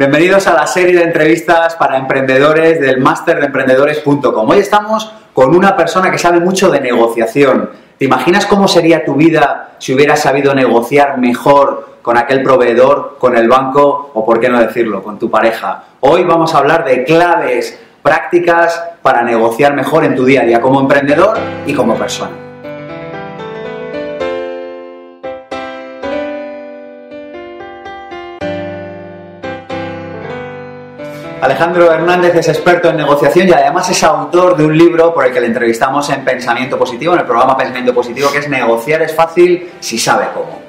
Bienvenidos a la serie de entrevistas para emprendedores del máster de emprendedores.com. Hoy estamos con una persona que sabe mucho de negociación. ¿Te imaginas cómo sería tu vida si hubieras sabido negociar mejor con aquel proveedor, con el banco o, por qué no decirlo, con tu pareja? Hoy vamos a hablar de claves prácticas para negociar mejor en tu día a día como emprendedor y como persona. Alejandro Hernández es experto en negociación y además es autor de un libro por el que le entrevistamos en Pensamiento Positivo, en el programa Pensamiento Positivo, que es Negociar es fácil si sabe cómo.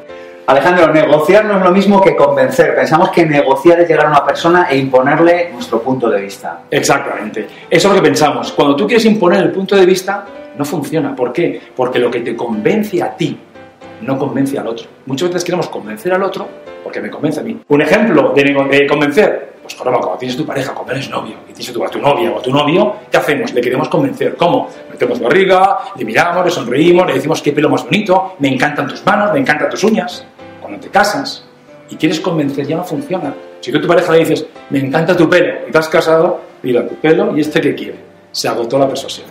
Alejandro, negociar no es lo mismo que convencer. Pensamos que negociar es llegar a una persona e imponerle nuestro punto de vista. Exactamente. Eso es lo que pensamos. Cuando tú quieres imponer el punto de vista, no funciona. ¿Por qué? Porque lo que te convence a ti no convence al otro. Muchas veces queremos convencer al otro porque me convence a mí. Un ejemplo de, convencer pues cuando tienes tu pareja, cuando eres novio, y tienes tu, a tu novia o a tu novio, ¿qué hacemos? Le queremos convencer. ¿Cómo? Metemos barriga, le miramos, le sonreímos, le decimos qué pelo más bonito, me encantan tus manos, me encantan tus uñas. Cuando te casas y quieres convencer, ya no funciona. Si tú a tu pareja le dices, me encanta tu pelo, y te has casado, mira tu pelo y este que quiere. Se agotó la persuasión.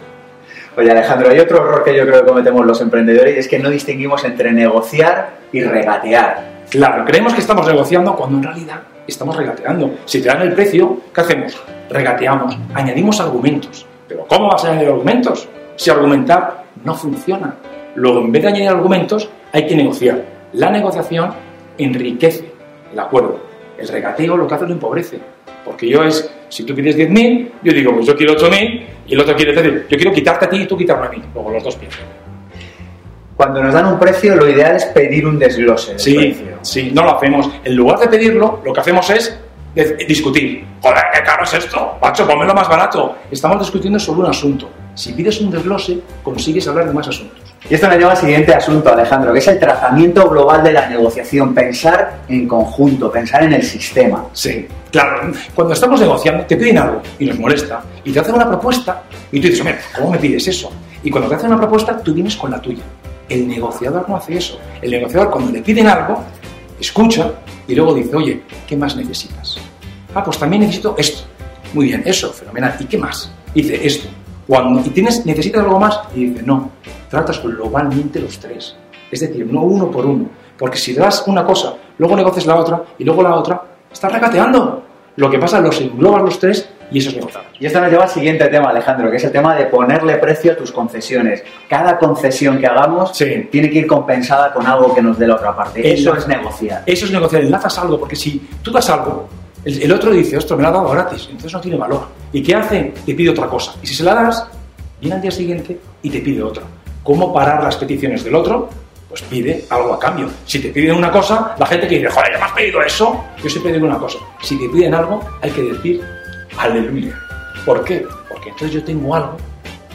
Oye Alejandro, hay otro error que yo creo que cometemos los emprendedores y es que no distinguimos entre negociar y regatear. Claro, creemos que estamos negociando cuando en realidad estamos regateando. Si te dan el precio, ¿qué hacemos? Regateamos, añadimos argumentos. Pero ¿cómo vas a añadir argumentos? Si argumentar no funciona. Luego, en vez de añadir argumentos, hay que negociar. La negociación enriquece el acuerdo. El regateo lo que hace lo empobrece. Porque yo es, si tú pides 10.000, yo digo, pues yo quiero 8.000, y el otro quiere decir, yo quiero quitarte a ti y tú quitarme a mí. Luego los dos piensan. Cuando nos dan un precio, lo ideal es pedir un desglose. sí, precio. sí, no lo hacemos. En lugar de pedirlo, lo que hacemos es discutir. Joder, qué caro es esto, macho, lo más barato. Estamos discutiendo sobre un asunto. Si pides un desglose, consigues hablar de más asuntos. Y esto nos lleva al siguiente asunto, Alejandro, que es el trazamiento global de la negociación, pensar en conjunto, pensar en el sistema. Sí, claro. Cuando estamos negociando, te piden algo y nos molesta, y te hacen una propuesta, y tú dices, mira, ¿cómo me pides eso? Y cuando te hacen una propuesta, tú vienes con la tuya. El negociador no hace eso. El negociador cuando le piden algo, escucha y luego dice, oye, ¿qué más necesitas? Ah, pues también necesito esto. Muy bien, eso, fenomenal. ¿Y qué más? Dice esto. Cuando y tienes, necesitas algo más y dice, no, tratas globalmente los tres. Es decir, no uno por uno. Porque si das una cosa, luego negocias la otra y luego la otra, estás regateando. Lo que pasa, los englobas los tres y eso es negociar. Y esto nos lleva al siguiente tema, Alejandro, que es el tema de ponerle precio a tus concesiones. Cada concesión que hagamos tiene que ir compensada con algo que nos dé la otra parte. Eso es negociar. Eso es negociar. Enlazas algo, porque si tú das algo, el, otro dice, ostras, me lo ha dado gratis, entonces no tiene valor. ¿Y qué hace? Te pide otra cosa. Y si se la das, viene al día siguiente y te pide otra. ¿Cómo parar las peticiones del otro? Pues pide algo a cambio. Si te piden una cosa, la gente que dice, joder, ya me has pedido eso, yo siempre digo una cosa. Si te piden algo, hay que decir aleluya. ¿Por qué? Porque entonces yo tengo algo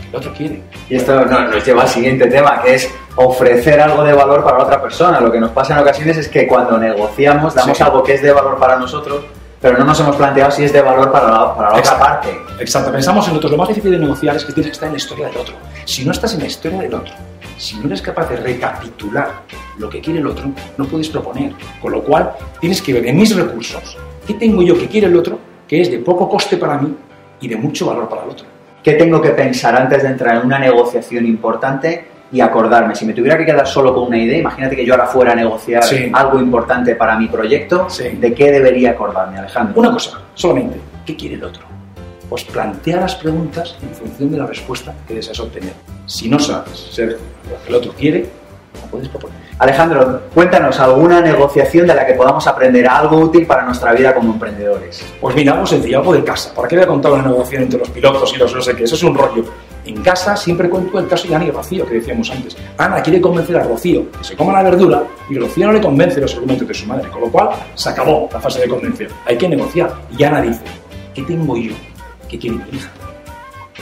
que el otro quiere. Y esto nos lleva al siguiente tema, que es ofrecer algo de valor para otra persona. Lo que nos pasa en ocasiones es que cuando negociamos damos algo que es de valor para nosotros, pero no nos hemos planteado si es de valor para la, para la otra parte. Exacto, pensamos en otro. Lo más difícil de negociar es que tienes que estar en la historia del otro. Si no estás en la historia del otro, si no eres capaz de recapitular lo que quiere el otro, no puedes proponer. Con lo cual, tienes que ver en mis recursos qué tengo yo que quiere el otro que es de poco coste para mí y de mucho valor para el otro. ¿Qué tengo que pensar antes de entrar en una negociación importante y acordarme? Si me tuviera que quedar solo con una idea, imagínate que yo ahora fuera a negociar algo importante para mi proyecto, ¿de qué debería acordarme, Alejandro? Una cosa, solamente, ¿qué quiere el otro? Pues plantea las preguntas en función de la respuesta que deseas obtener. Si no sabes ser lo que el otro quiere, Alejandro, cuéntanos alguna negociación de la que podamos aprender algo útil para nuestra vida como emprendedores. Pues mira, algo sencillo, algo de casa. ¿Para qué voy a contar una negociación entre los pilotos y los no sé qué? Eso es un rollo. En casa siempre cuento el caso de Ana y Rocío, que decíamos antes. Ana quiere convencer a Rocío que se coma la verdura y Rocío no le convence los argumentos de su madre, con lo cual se acabó la fase de convencer. Hay que negociar. Y Ana dice, ¿qué tengo yo? ¿Qué quiere mi hija?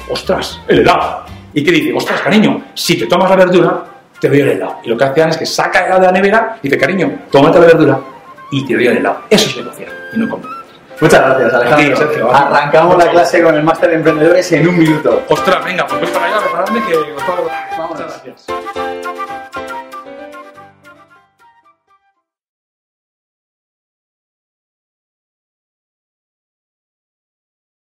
¡Ostras! ¡El helado! ¿Y qué dice? ¡Ostras, cariño! Si te tomas la verdura, te doy el helado. Y lo que hace Ana es que saca el helado de la nevera y dice, cariño, tómate la verdura y te doy el helado. Eso es negociar y no comer. Muchas gracias, Alejandro. Arrancamos la clase con el máster de emprendedores en un minuto. Ostras, venga, pues voy para allá a prepararme que... Muchas gracias.